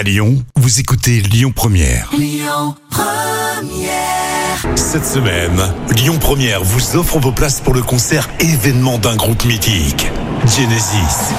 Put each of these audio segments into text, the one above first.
À Lyon, vous écoutez Lyon Première. Cette semaine, Lyon Première vous offre vos places pour le concert événement d'un groupe mythique, Genesis.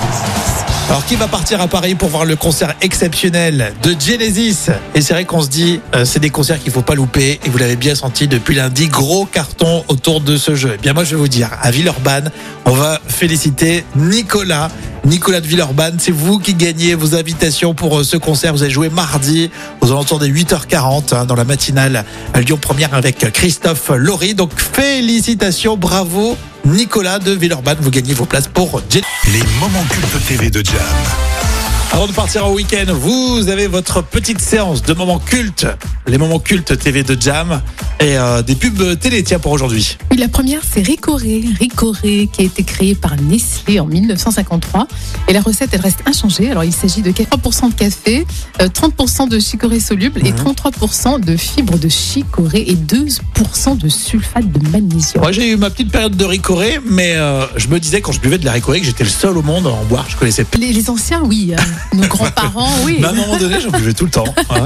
Alors qui va partir à Paris pour voir le concert exceptionnel de Genesis? Et c'est vrai qu'on se dit, euh, c'est des concerts qu'il faut pas louper. Et vous l'avez bien senti depuis lundi, gros carton autour de ce jeu. Eh bien moi je vais vous dire, à Villeurbanne, on va féliciter Nicolas. Nicolas de Villeurbanne, c'est vous qui gagnez vos invitations pour euh, ce concert. Vous avez joué mardi aux alentours des 8h40 hein, dans la matinale à Lyon Première avec Christophe Laurie. Donc félicitations, bravo Nicolas de Villeurbanne. Vous gagnez vos places pour. Les moments cultes TV de Jam. Avant de partir en week-end, vous avez votre petite séance de moments cultes, les moments cultes TV de Jam et euh, des pubs télé, tiens, pour aujourd'hui. Oui, la première, c'est Ricoré. Ricoré, qui a été créé par Nestlé en 1953. Et la recette, elle reste inchangée. Alors, il s'agit de 3% de café, euh, 30% de chicorée soluble et 33% de fibres de chicorée et 12% de sulfate de magnésium. Moi, j'ai eu ma petite période de ricoré, mais euh, je me disais quand je buvais de la ricoré que j'étais le seul au monde à en boire. Je connaissais pas. Les, les anciens, oui. Nos grands-parents, oui. Mais à un moment donné, j'en buvais tout le temps. Ouais.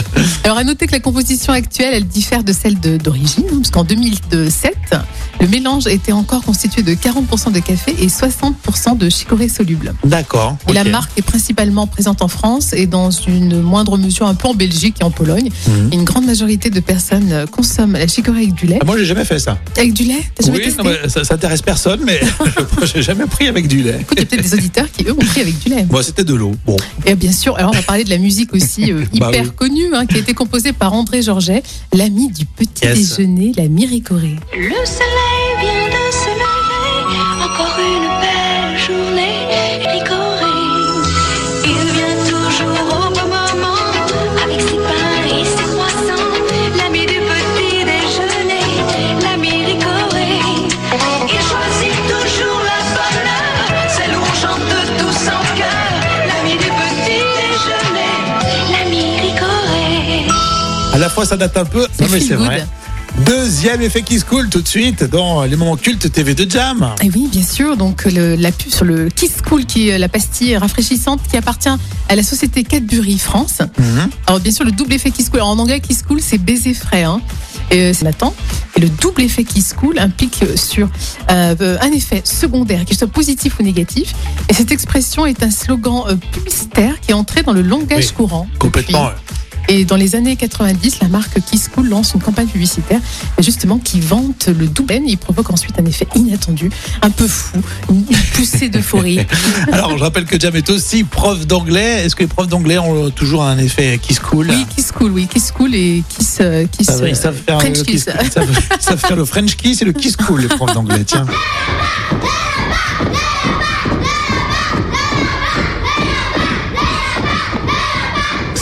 Alors, à noter que la composition actuelle, elle diffère de celle d'origine, hein, parce qu'en 2007, le mélange était encore constitué de 40% de café et 60% de chicorée soluble. D'accord. Et la marque est principalement présente en France et dans une moindre mesure un peu en Belgique et en Pologne. Mhm. Et Une grande majorité de personnes consomment la chicorée avec du lait. Ah, moi, j'ai jamais fait ça. Avec du lait T'as jamais Oui, non, mais ça, ça intéresse personne, mais je- j'ai jamais pris avec du lait. Écoute, il y a peut-être des auditeurs qui, eux, ont pris avec du lait. Moi, c'était de l'eau. Bon. Et bien sûr, alors on va parler de la musique aussi euh, Bah hyper oui. connue, hein, qui a été composée par André Georget, l'ami du petit Yes. déjeuner, la Miricorée. Le soleil À la fois, ça date un peu. Non, mais c'est vrai. Deuxième effet qui se coule tout de suite dans les moments cultes TV de Jam. Et oui, bien sûr. Donc le, la pub sur le Kiss Cool, qui est la pastille rafraîchissante qui appartient à la société Cadbury France. Mhm. Alors bien sûr, le double effet Kiss Cool. Alors, en anglais, Kiss Cool, c'est baiser frais. Hein. Et, euh, c'est Nathan. Et le double effet Kiss Cool implique sur euh, un effet secondaire, qu'il soit positif ou négatif. Et cette expression est un slogan euh, publicitaire qui est entré dans le langage Oui, courant. Complètement. depuis. Et dans les années 90, la marque Kiss Cool lance une campagne publicitaire justement qui vante le double N. Il provoque ensuite un effet inattendu, un peu fou, une poussée d'euphorie. Alors, je rappelle que Jam est aussi prof d'anglais. Est-ce que les profs d'anglais ont toujours un effet qui se coule Oui, Kiss Cool, oui, Kiss Cool et Kiss, euh, kiss Ça va, ils euh, savent faire French le kiss. kiss- ils savent, ils savent faire le French kiss et le kiss cool, les profs d'anglais. Tiens.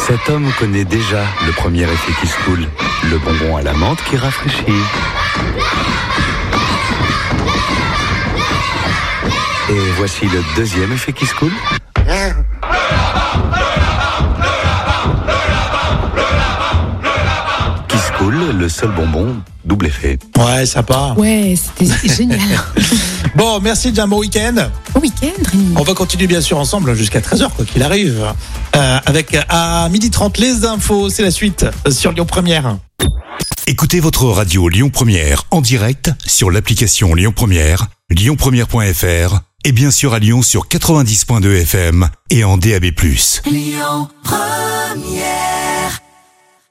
Cet homme connaît déjà le premier effet qui se coule, le bonbon à la menthe qui rafraîchit. Et voici le deuxième effet qui se coule. Qui se coule, le seul bonbon, double effet. Ouais, sympa. Ouais, c'était génial. Bon, merci Jam, bon week-end. Bon week-end. On va continuer bien sûr ensemble jusqu'à 13h, quoi qu'il arrive. Euh, avec à 12h30 les infos, c'est la suite sur Lyon Première. Écoutez votre radio Lyon Première en direct sur l'application Lyon Première, lyonpremière.fr et bien sûr à Lyon sur 90.2 FM et en DAB+. Lyon Première